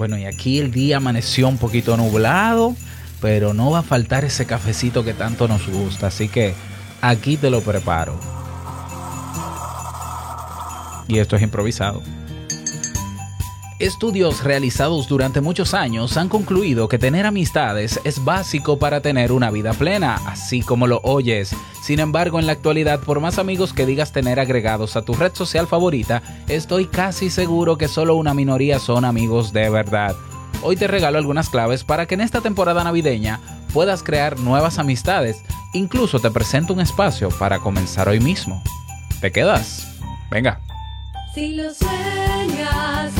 Bueno, y aquí el día amaneció un poquito nublado, pero no va a faltar ese cafecito que tanto nos gusta, así que aquí te lo preparo. Y esto es improvisado. Estudios realizados durante muchos años han concluido que tener amistades es básico para tener una vida plena, así como lo oyes. Sin embargo, en la actualidad, por más amigos que digas tener agregados a tu red social favorita, estoy casi seguro que solo una minoría son amigos de verdad. Hoy te regalo algunas claves para que en esta temporada navideña puedas crear nuevas amistades. Incluso te presento un espacio para comenzar hoy mismo. ¿Te quedas? Venga. Si lo sueñas,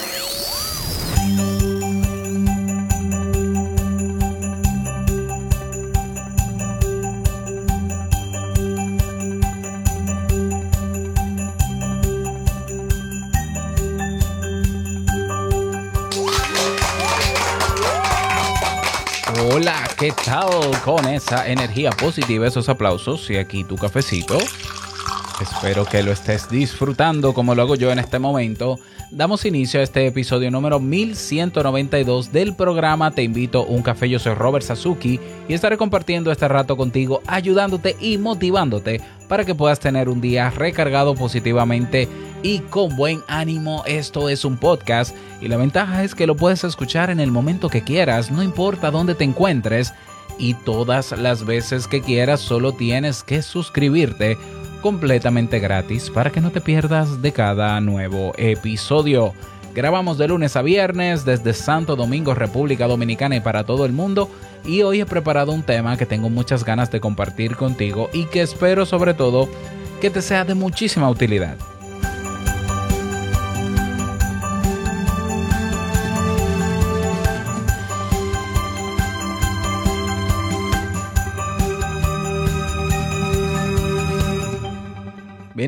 Hola, ¿qué tal con esa energía positiva, esos aplausos y aquí tu cafecito? Espero que lo estés disfrutando como lo hago yo en este momento. Damos inicio a este episodio número 1192 del programa Te invito a un café. Yo soy Robert Sasuki y estaré compartiendo este rato contigo, ayudándote y motivándote para que puedas tener un día recargado positivamente y con buen ánimo. Esto es un podcast y la ventaja es que lo puedes escuchar en el momento que quieras, no importa dónde te encuentres y todas las veces que quieras solo tienes que suscribirte completamente gratis para que no te pierdas de cada nuevo episodio. Grabamos de lunes a viernes desde Santo Domingo, República Dominicana y para todo el mundo. Y hoy he preparado un tema que tengo muchas ganas de compartir contigo y que espero sobre todo que te sea de muchísima utilidad.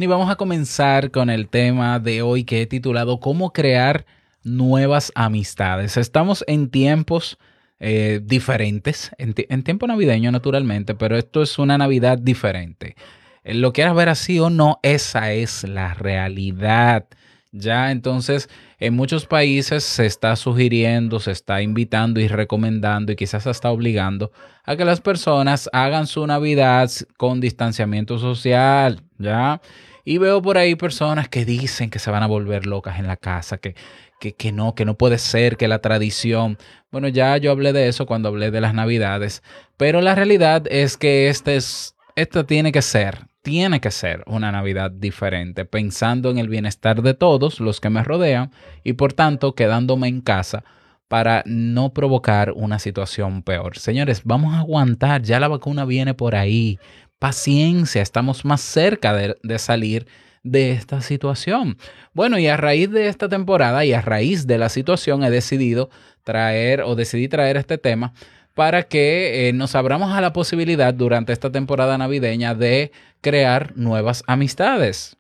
Bien, y vamos a comenzar con el tema de hoy que he titulado ¿Cómo crear nuevas amistades? Estamos en tiempos eh, diferentes, en tiempo navideño naturalmente, pero esto es una Navidad diferente. Eh, Lo quieras ver así o no, esa es la realidad. Ya, entonces, en muchos países se está sugiriendo, se está invitando y recomendando y quizás hasta obligando a que las personas hagan su Navidad con distanciamiento social, ¿ya? Y veo por ahí personas que dicen que se van a volver locas en la casa, que, que, que no, que no puede ser, que la tradición. Bueno, ya yo hablé de eso cuando hablé de las Navidades, pero la realidad es que este es, esta tiene que ser, tiene que ser una Navidad diferente, pensando en el bienestar de todos los que me rodean y por tanto quedándome en casa para no provocar una situación peor. Señores, vamos a aguantar, ya la vacuna viene por ahí. Paciencia, estamos más cerca de, salir de esta situación. Bueno, y a raíz de esta temporada y a raíz de la situación he decidido traer o decidí traer este tema para que eh, nos abramos a la posibilidad durante esta temporada navideña de crear nuevas amistades.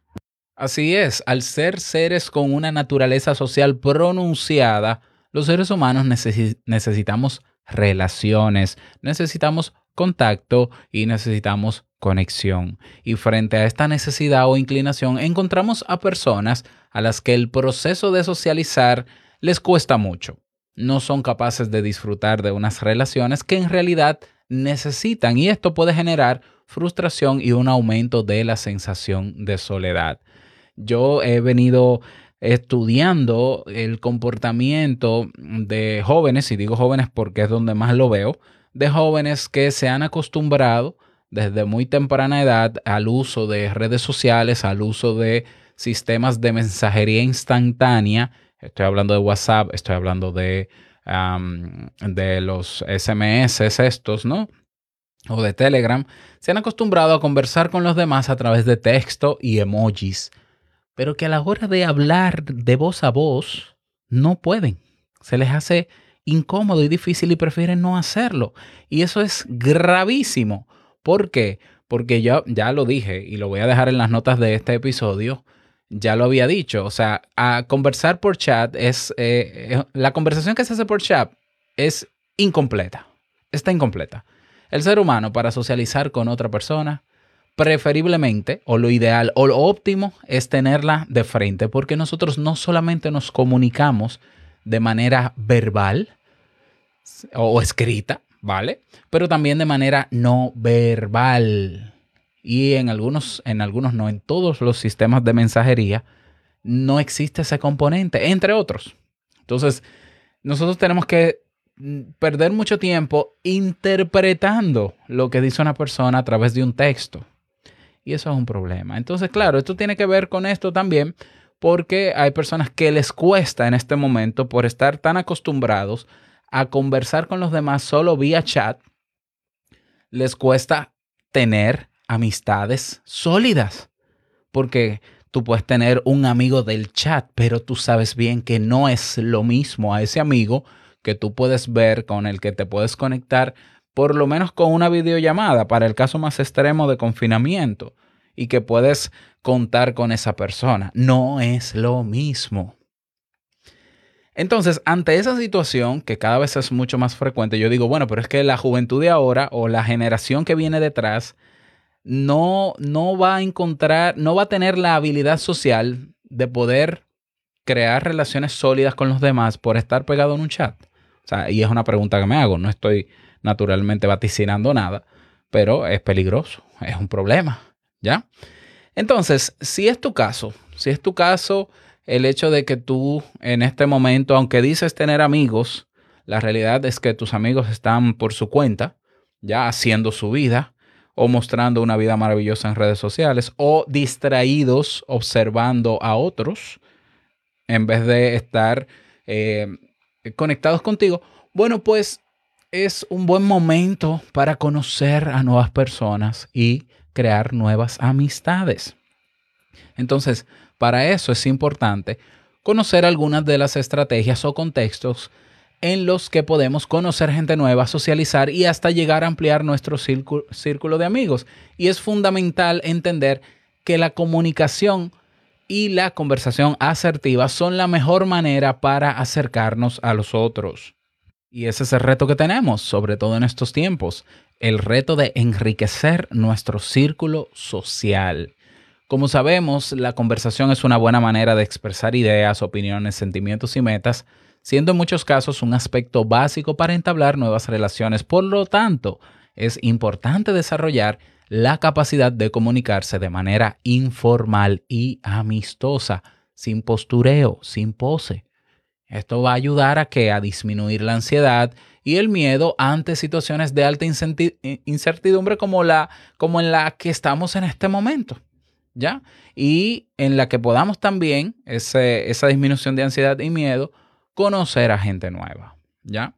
Así es, al ser seres con una naturaleza social pronunciada, los seres humanos necesi- necesitamos relaciones, necesitamos contacto y necesitamos conexión. Y frente a esta necesidad o inclinación encontramos a personas a las que el proceso de socializar les cuesta mucho. No son capaces de disfrutar de unas relaciones que en realidad necesitan y esto puede generar frustración y un aumento de la sensación de soledad. Yo he venido estudiando el comportamiento de jóvenes, y digo jóvenes porque es donde más lo veo, de jóvenes que se han acostumbrado desde muy temprana edad al uso de redes sociales, al uso de sistemas de mensajería instantánea. Estoy hablando de WhatsApp, estoy hablando de, de los SMS estos, ¿no? o de Telegram se han acostumbrado a conversar con los demás a través de texto y emojis, pero que a la hora de hablar de voz a voz no pueden. Se les hace incómodo y difícil y prefieren no hacerlo. Y eso es gravísimo. ¿Por qué? Porque yo ya lo dije y lo voy a dejar en las notas de este episodio. Ya lo había dicho. O sea, a conversar por chat es... eh, eh, la conversación que se hace por chat es incompleta. Está incompleta. El ser humano para socializar con otra persona, preferiblemente, o lo ideal, o lo óptimo, es tenerla de frente, porque nosotros no solamente nos comunicamos de manera verbal o escrita, ¿vale? Pero también de manera no verbal. Y en algunos, en algunos no, en todos los sistemas de mensajería, no existe ese componente, entre otros. Entonces, nosotros tenemos que mm, perder mucho tiempo interpretando lo que dice una persona a través de un texto. Y eso es un problema. Entonces, claro, esto tiene que ver con esto también, porque hay personas que les cuesta en este momento por estar tan acostumbrados a conversar con los demás solo vía chat, les cuesta tener amistades sólidas. Porque tú puedes tener un amigo del chat, pero tú sabes bien que no es lo mismo a ese amigo que tú puedes ver, con el que te puedes conectar, por lo menos con una videollamada, para el caso más extremo de confinamiento, y que puedes contar con esa persona. No es lo mismo. Entonces, ante esa situación, que cada vez es mucho más frecuente, yo digo, bueno, pero es que la juventud de ahora o la generación que viene detrás no, no va a encontrar, no va a tener la habilidad social de poder crear relaciones sólidas con los demás por estar pegado en un chat. O sea, y es una pregunta que me hago, no estoy naturalmente vaticinando nada, pero es peligroso, es un problema, ¿ya? Entonces, si es tu caso, si es tu caso el hecho de que tú en este momento, aunque dices tener amigos, la realidad es que tus amigos están por su cuenta, ya haciendo su vida o mostrando una vida maravillosa en redes sociales o distraídos observando a otros en vez de estar eh, conectados contigo. Bueno, pues es un buen momento para conocer a nuevas personas y crear nuevas amistades. Entonces, para eso es importante conocer algunas de las estrategias o contextos en los que podemos conocer gente nueva, socializar y hasta llegar a ampliar nuestro círculo, de amigos. Y es fundamental entender que la comunicación y la conversación asertiva son la mejor manera para acercarnos a los otros. Y ese es el reto que tenemos, sobre todo en estos tiempos, el reto de enriquecer nuestro círculo social. Como sabemos, la conversación es una buena manera de expresar ideas, opiniones, sentimientos y metas, siendo en muchos casos un aspecto básico para entablar nuevas relaciones. Por lo tanto, es importante desarrollar la capacidad de comunicarse de manera informal y amistosa, sin postureo, sin pose. Esto va a ayudar a que a disminuir la ansiedad y el miedo ante situaciones de alta incenti- incertidumbre como la como en la que estamos en este momento. ¿Ya? Y en la que podamos también esa disminución de ansiedad y miedo conocer a gente nueva, ¿ya?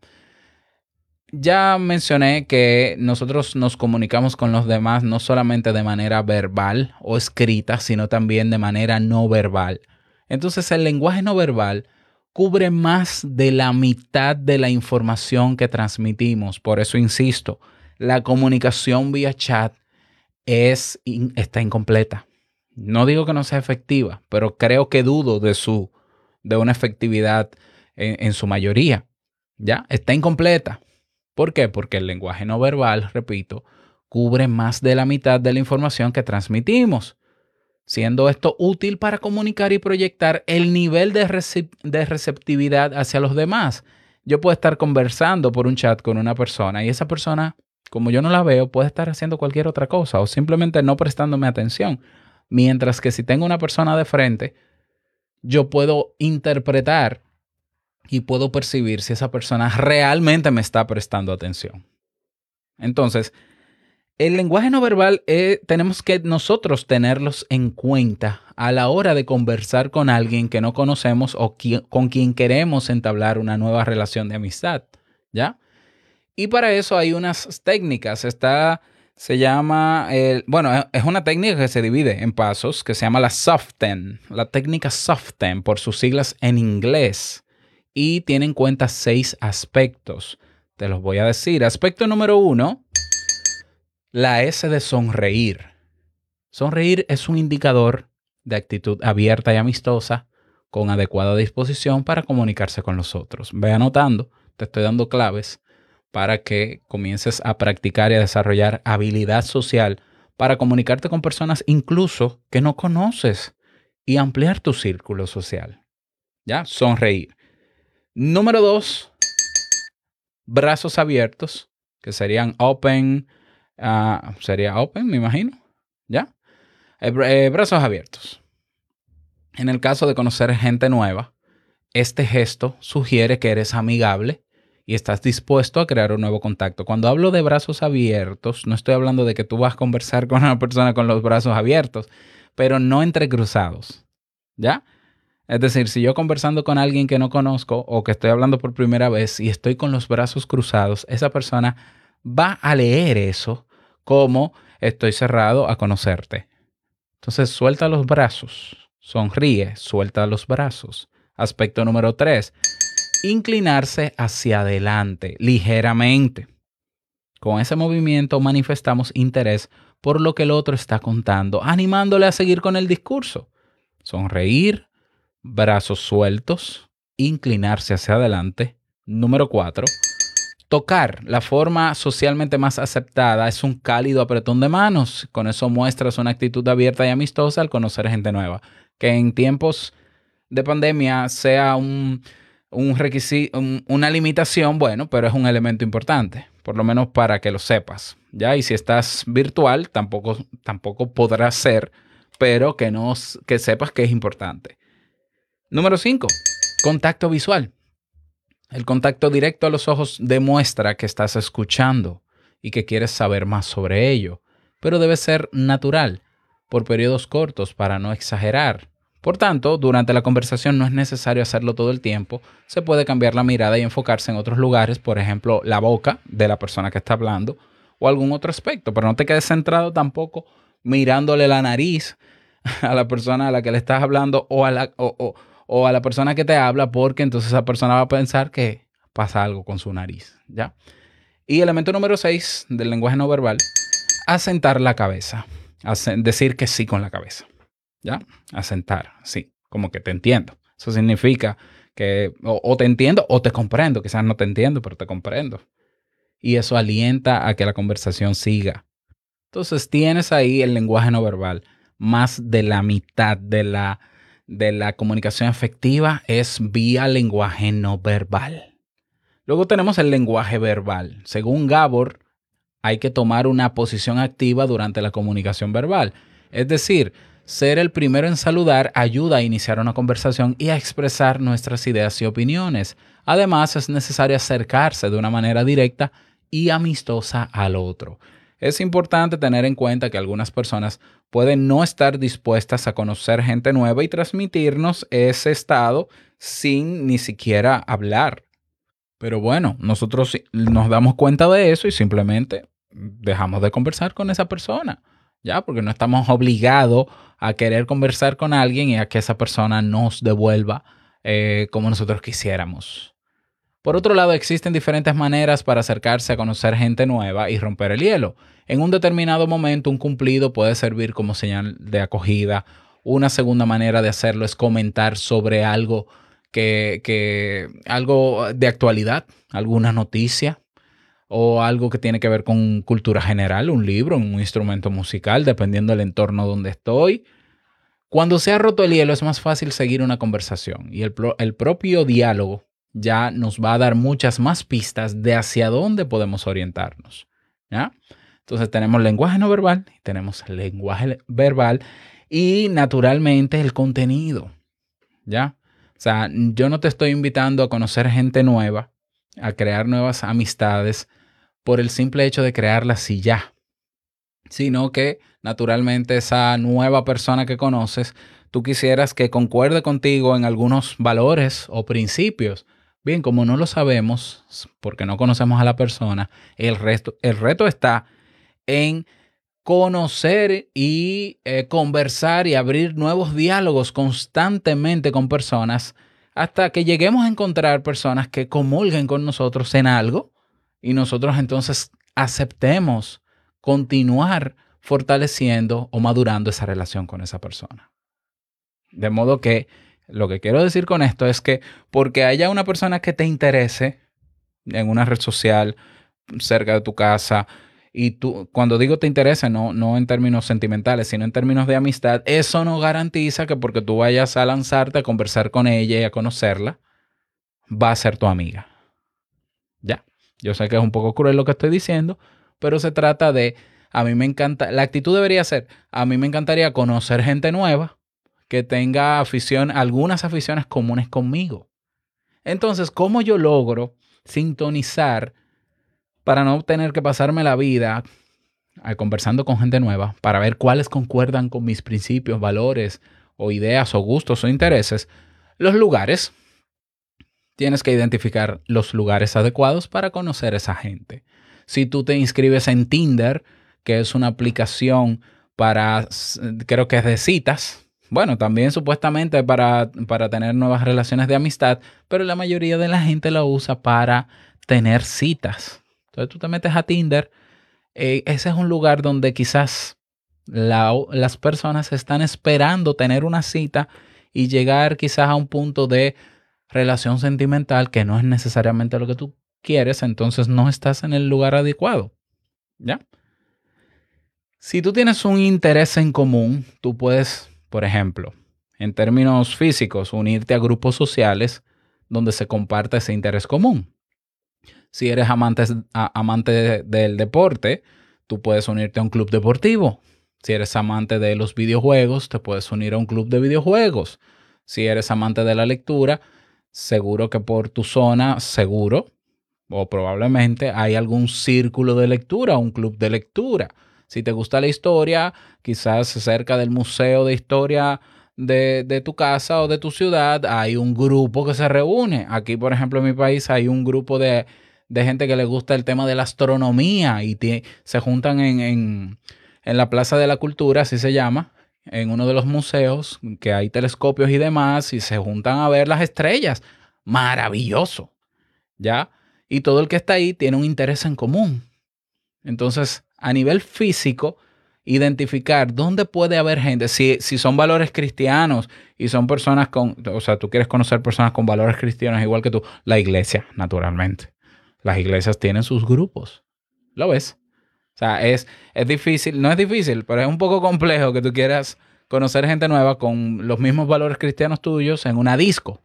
Ya mencioné que nosotros nos comunicamos con los demás no solamente de manera verbal o escrita, sino también de manera no verbal. Entonces el lenguaje no verbal cubre más de la mitad de la información que transmitimos. Por eso insisto, la comunicación vía chat es, está incompleta. No digo que no sea efectiva, pero creo que dudo de su de una efectividad en, su mayoría. ¿Ya? Está incompleta. ¿Por qué? Porque el lenguaje no verbal, repito, cubre más de la mitad de la información que transmitimos, siendo esto útil para comunicar y proyectar el nivel de, de receptividad hacia los demás. Yo puedo estar conversando por un chat con una persona y esa persona, como yo no la veo, puede estar haciendo cualquier otra cosa o simplemente no prestándome atención. Mientras que si tengo una persona de frente, yo puedo interpretar y puedo percibir si esa persona realmente me está prestando atención. Entonces, el lenguaje no verbal eh, tenemos que nosotros tenerlos en cuenta a la hora de conversar con alguien que no conocemos o con quien queremos entablar una nueva relación de amistad, ¿ya? Y para eso hay unas técnicas. Está, se llama, el- bueno, es- es una técnica que se divide en pasos que se llama la SOFTEN. La técnica SOFTEN por sus siglas en inglés. Y tiene en cuenta seis aspectos. Te los voy a decir. Aspecto número uno, la S de sonreír. Sonreír es un indicador de actitud abierta y amistosa con adecuada disposición para comunicarse con los otros. Ve anotando, te estoy dando claves para que comiences a practicar y a desarrollar habilidad social para comunicarte con personas incluso que no conoces y ampliar tu círculo social. ¿Ya? Sonreír. Número dos, brazos abiertos, que serían open, ah, sería open, me imagino. ¿Ya? Eh, eh, brazos abiertos. En el caso de conocer gente nueva, este gesto sugiere que eres amigable y estás dispuesto a crear un nuevo contacto. Cuando hablo de brazos abiertos, no estoy hablando de que tú vas a conversar con una persona con los brazos abiertos, pero no entrecruzados. ¿Ya? Es decir, si yo conversando con alguien que no conozco o que estoy hablando por primera vez y estoy con los brazos cruzados, esa persona va a leer eso como estoy cerrado a conocerte. Entonces suelta los brazos, sonríe, suelta los brazos. Aspecto número tres, inclinarse hacia adelante ligeramente. Con ese movimiento manifestamos interés por lo que el otro está contando, animándole a seguir con el discurso. Sonreír, brazos sueltos, inclinarse hacia adelante. Número cuatro, tocar. La forma socialmente más aceptada es un cálido apretón de manos. Con eso muestras una actitud abierta y amistosa al conocer gente nueva. Que en tiempos de pandemia sea un, un requisito, una limitación, bueno, pero es un elemento importante, por lo menos para que lo sepas. ¿ya? Y si estás virtual, tampoco, tampoco podrás ser, pero que, no, que sepas que es importante. Número 5. Contacto visual. El contacto directo a los ojos demuestra que estás escuchando y que quieres saber más sobre ello, pero debe ser natural, por periodos cortos para no exagerar. Por tanto, durante la conversación no es necesario hacerlo todo el tiempo, se puede cambiar la mirada y enfocarse en otros lugares, por ejemplo, la boca de la persona que está hablando o algún otro aspecto, pero no te quedes centrado tampoco mirándole la nariz a la persona a la que le estás hablando o a la, o, a la persona que te habla, porque entonces esa persona va a pensar que pasa algo con su nariz, ¿ya? Y elemento número 6 del lenguaje no verbal, asentar la cabeza, decir que sí con la cabeza, ¿ya? Asentar, sí, como que te entiendo. Eso significa que o, te entiendo o te comprendo, quizás no te entiendo, pero te comprendo. Y eso alienta a que la conversación siga. Entonces tienes ahí el lenguaje no verbal. Más de la mitad de la, de la comunicación efectiva es vía lenguaje no verbal. Luego tenemos el lenguaje verbal. Según Gabor, hay que tomar una posición activa durante la comunicación verbal. Es decir, ser el primero en saludar ayuda a iniciar una conversación y a expresar nuestras ideas y opiniones. Además, es necesario acercarse de una manera directa y amistosa al otro. Es importante tener en cuenta que algunas personas pueden no estar dispuestas a conocer gente nueva y transmitirnos ese estado sin ni siquiera hablar. Pero bueno, nosotros nos damos cuenta de eso y simplemente dejamos de conversar con esa persona, ¿ya? Porque no estamos obligados a querer conversar con alguien y a que esa persona nos devuelva eh, como nosotros quisiéramos. Por otro lado, existen diferentes maneras para acercarse a conocer gente nueva y romper el hielo. En un determinado momento, un cumplido puede servir como señal de acogida. Una segunda manera de hacerlo es comentar sobre algo que, que algo de actualidad, alguna noticia o algo que tiene que ver con cultura general, un libro, un instrumento musical, dependiendo del entorno donde estoy. Cuando se ha roto el hielo es más fácil seguir una conversación y el, el propio diálogo ya nos va a dar muchas más pistas de hacia dónde podemos orientarnos. ¿ya? Entonces tenemos lenguaje no verbal, tenemos lenguaje verbal y naturalmente el contenido. ¿Ya? O sea, yo no te estoy invitando a conocer gente nueva, a crear nuevas amistades por el simple hecho de crearlas y ya. Sino que naturalmente esa nueva persona que conoces, tú quisieras que concuerde contigo en algunos valores o principios Bien, como no lo sabemos, porque no conocemos a la persona, el, resto, el reto está en conocer y eh, conversar y abrir nuevos diálogos constantemente con personas hasta que lleguemos a encontrar personas que comulguen con nosotros en algo y nosotros entonces aceptemos continuar fortaleciendo o madurando esa relación con esa persona. De modo que lo que quiero decir con esto es que porque haya una persona que te interese en una red social cerca de tu casa y tú, cuando digo te interese, no, no en términos sentimentales, sino en términos de amistad, eso no garantiza que porque tú vayas a lanzarte a conversar con ella y a conocerla, va a ser tu amiga. Yo sé que es un poco cruel lo que estoy diciendo, pero se trata de, a mí me encanta, la actitud debería ser, a mí me encantaría conocer gente nueva que tenga afición, algunas aficiones comunes conmigo. Entonces, ¿cómo yo logro sintonizar para no tener que pasarme la vida eh, conversando con gente nueva para ver cuáles concuerdan con mis principios, valores o ideas o gustos o intereses? Los lugares. Tienes que identificar los lugares adecuados para conocer a esa gente. Si tú te inscribes en Tinder, que es una aplicación para, creo que es de citas, bueno, también supuestamente para, para tener nuevas relaciones de amistad, pero la mayoría de la gente lo usa para tener citas. Entonces tú te metes a Tinder, eh, ese es un lugar donde quizás la- las personas están esperando tener una cita y llegar quizás a un punto de relación sentimental que no es necesariamente lo que tú quieres, entonces no estás en el lugar adecuado. ¿Ya? Si tú tienes un interés en común, tú puedes, por ejemplo, en términos físicos, unirte a grupos sociales donde se comparte ese interés común. Si eres amante, amante de- del deporte, tú puedes unirte a un club deportivo. Si eres amante de los videojuegos, te puedes unir a un club de videojuegos. Si eres amante de la lectura, seguro que por tu zona, seguro o probablemente hay algún círculo de lectura, un club de lectura. Si te gusta la historia, quizás cerca del museo de historia de, tu casa o de tu ciudad hay un grupo que se reúne. Aquí, por ejemplo, en mi país hay un grupo de, de gente que le gusta el tema de la astronomía y se juntan en, en, en la Plaza de la Cultura, así se llama, en uno de los museos, que hay telescopios y demás, y se juntan a ver las estrellas. Maravilloso, ¿ya? Y todo el que está ahí tiene un interés en común. Entonces, a nivel físico, identificar dónde puede haber gente, si, si son valores cristianos y son personas con, o sea, tú quieres conocer personas con valores cristianos igual que tú, la iglesia, naturalmente. Las iglesias tienen sus grupos. ¿Lo ves? O sea, es, es difícil, no es difícil, pero es un poco complejo que tú quieras conocer gente nueva con los mismos valores cristianos tuyos en una disco.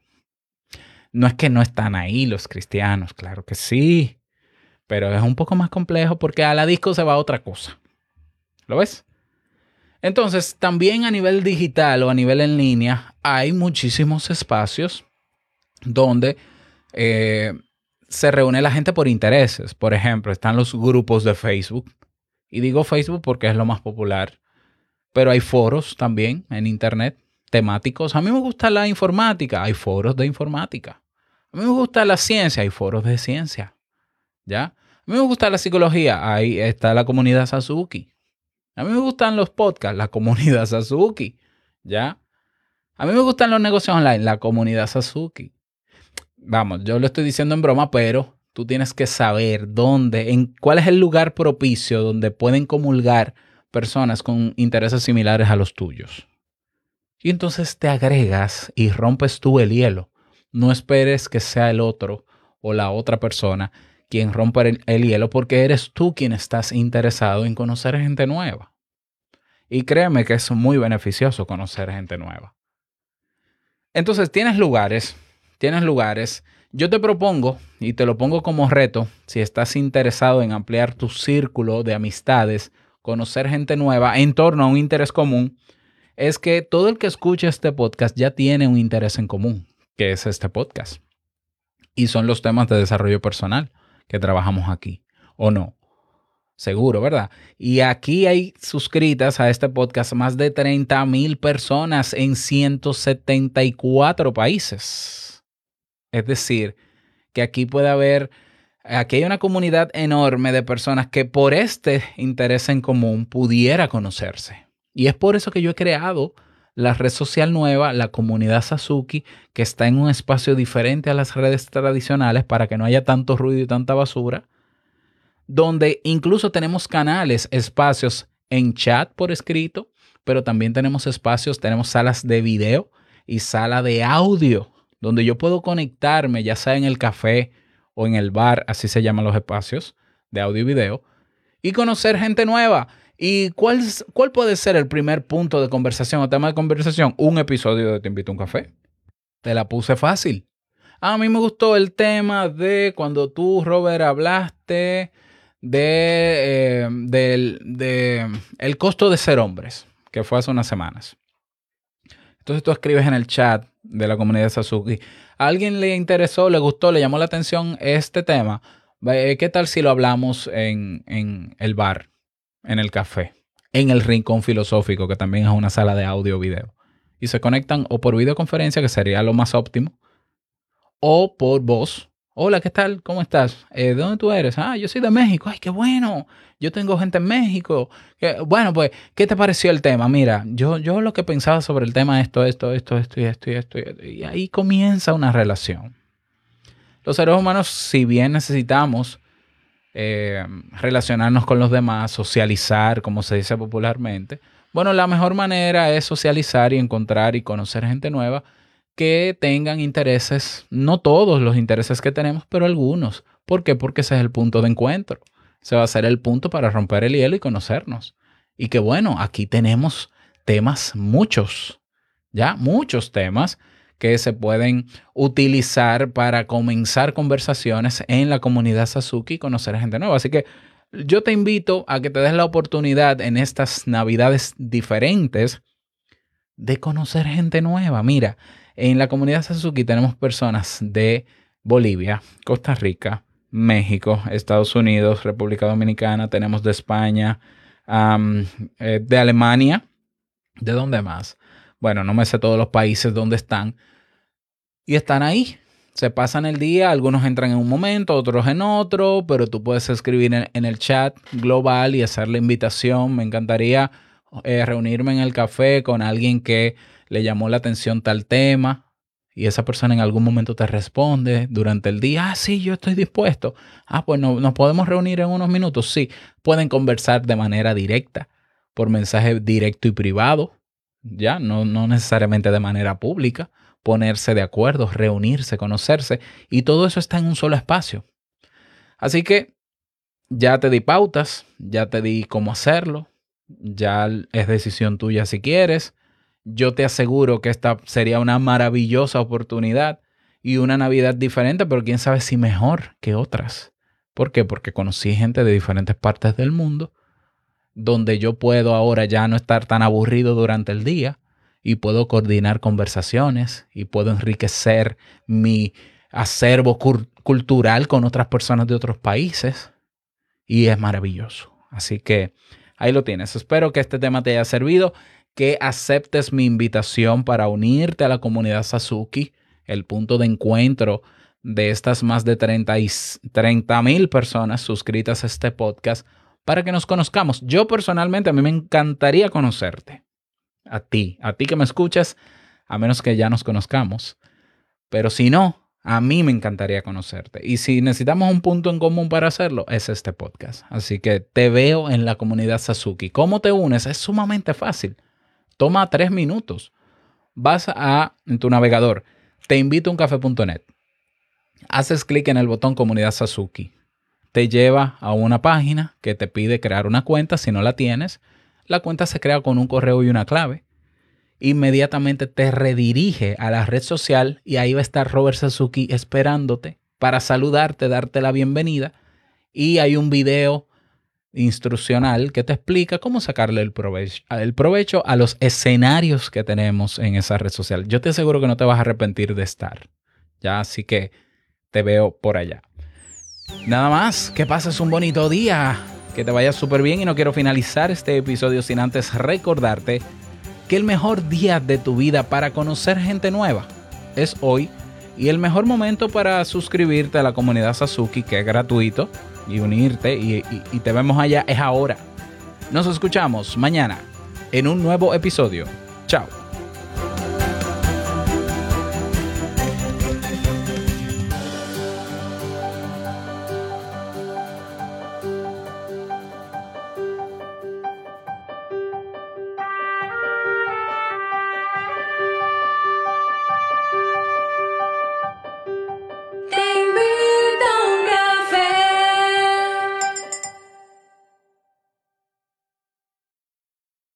No es que no están ahí los cristianos, claro que sí, pero es un poco más complejo porque a la disco se va otra cosa. ¿Lo ves? Entonces, también a nivel digital o a nivel en línea, hay muchísimos espacios donde eh, se reúne la gente por intereses. Por ejemplo, están los grupos de Facebook. Y digo Facebook porque es lo más popular. Pero hay foros también en Internet temáticos. A mí me gusta la informática. Hay foros de informática. A mí me gusta la ciencia. Hay foros de ciencia. ¿Ya? A mí me gusta la psicología. Ahí está la comunidad Sasuki. A mí me gustan los podcasts. La comunidad Sasuki. ¿Ya? A mí me gustan los negocios online. La comunidad Sasuki vamos, yo lo estoy diciendo en broma, pero tú tienes que saber dónde, en cuál es el lugar propicio donde pueden comulgar personas con intereses similares a los tuyos. Y entonces te agregas y rompes tú el hielo. No esperes que sea el otro o la otra persona quien rompa el, el hielo porque eres tú quien estás interesado en conocer gente nueva. Y créeme que es muy beneficioso conocer gente nueva. Entonces tienes lugares tienes lugares. Yo te propongo, y te lo pongo como reto, si estás interesado en ampliar tu círculo de amistades, conocer gente nueva en torno a un interés común, es que todo el que escuche este podcast ya tiene un interés en común, que es este podcast. Y son los temas de desarrollo personal que trabajamos aquí, ¿o no? Seguro, ¿verdad? Y aquí hay suscritas a este podcast más de 30 mil personas en 174 países. Es decir, que aquí puede haber, aquí hay una comunidad enorme de personas que por este interés en común pudiera conocerse. Y es por eso que yo he creado la red social nueva, la comunidad Sasuki, que está en un espacio diferente a las redes tradicionales para que no haya tanto ruido y tanta basura, donde incluso tenemos canales, espacios en chat por escrito, pero también tenemos espacios, tenemos salas de video y sala de audio, donde yo puedo conectarme, ya sea en el café o en el bar, así se llaman los espacios de audio y video, y conocer gente nueva. ¿Y cuál, cuál puede ser el primer punto de conversación o tema de conversación? Un episodio de Te invito a un café. Te la puse fácil. A mí me gustó el tema de cuando tú, Robert, hablaste de, eh, del de el costo de ser hombres, que fue hace unas semanas. Entonces tú escribes en el chat de la comunidad de Sasuki. ¿A alguien le interesó, le gustó, le llamó la atención este tema? Eh, ¿Qué tal si lo hablamos en, en el bar, en el café, en el rincón filosófico, que también es una sala de audio video? Y se conectan o por videoconferencia, que sería lo más óptimo, o por voz. Hola, ¿qué tal? ¿Cómo estás? Eh, ¿De dónde tú eres? Ah, yo soy de México. Ay, qué bueno. Yo tengo gente en México. Bueno, pues, ¿qué te pareció el tema? Mira, yo, yo lo que pensaba sobre el tema esto, esto, esto, esto y esto. y esto. Y ahí comienza una relación. Los seres humanos, si bien necesitamos eh, relacionarnos con los demás, socializar, como se dice popularmente, bueno, la mejor manera es socializar y encontrar y conocer gente nueva que tengan intereses, no todos los intereses que tenemos, pero algunos. ¿Por qué? Porque ese es el punto de encuentro. Se va a ser el punto para romper el hielo y conocernos. Y que bueno, aquí tenemos temas muchos, ya muchos temas que se pueden utilizar para comenzar conversaciones en la comunidad Sasuki y conocer gente nueva. Así que yo te invito a que te des la oportunidad en estas navidades diferentes de conocer gente nueva. Mira, en la comunidad Sasuki tenemos personas de Bolivia, Costa Rica, México, Estados Unidos, República Dominicana, tenemos de España, eh, de Alemania. ¿De dónde más? Bueno, no me sé todos los países donde están. Y están ahí. Se pasan el día, algunos entran en un momento, otros en otro, pero tú puedes escribir en, en el chat global y hacer la invitación. Me encantaría eh, reunirme en el café con alguien que le llamó la atención tal tema y esa persona en algún momento te responde durante el día, ah, sí, yo estoy dispuesto. Ah, pues no- nos podemos reunir en unos minutos. Sí, pueden conversar de manera directa, por mensaje directo y privado, ya, no, no necesariamente de manera pública, ponerse de acuerdo, reunirse, conocerse, y todo eso está en un solo espacio. Así que ya te di pautas, ya te di cómo hacerlo, ya es decisión tuya si quieres. Yo te aseguro que esta sería una maravillosa oportunidad y una Navidad diferente, pero quién sabe si mejor que otras. ¿Por qué? Porque conocí gente de diferentes partes del mundo donde yo puedo ahora ya no estar tan aburrido durante el día y puedo coordinar conversaciones y puedo enriquecer mi acervo cultural con otras personas de otros países y es maravilloso. Así que ahí lo tienes. Espero que este tema te haya servido, que aceptes mi invitación para unirte a la comunidad Sasuki, el punto de encuentro de estas más de 30 mil personas suscritas a este podcast para que nos conozcamos. Yo personalmente, a mí me encantaría conocerte. A ti, a ti que me escuchas, a menos que ya nos conozcamos. Pero si no, a mí me encantaría conocerte. Y si necesitamos un punto en común para hacerlo, es este podcast. Así que te veo en la comunidad Sasuki. ¿Cómo te unes? Es sumamente fácil. Toma tres minutos. Vas a tu navegador, te invito a uncafe.net. Haces clic en el botón comunidad Sasuki te lleva a una página que te pide crear una cuenta. Si no la tienes, la cuenta se crea con un correo y una clave. Inmediatamente te redirige a la red social y ahí va a estar Robert Sasuki esperándote para saludarte, darte la bienvenida. Y hay un video instruccional que te explica cómo sacarle el provecho, a los escenarios que tenemos en esa red social. Yo te aseguro que no te vas a arrepentir de estar. Ya, así que te veo por allá. Nada más, que pases un bonito día, que te vaya súper bien y no quiero finalizar este episodio sin antes recordarte que el mejor día de tu vida para conocer gente nueva es hoy Y el mejor momento para suscribirte a la comunidad Sasuki, que es gratuito, y unirte, y, te vemos allá, es ahora. Nos escuchamos mañana en un nuevo episodio. Chao.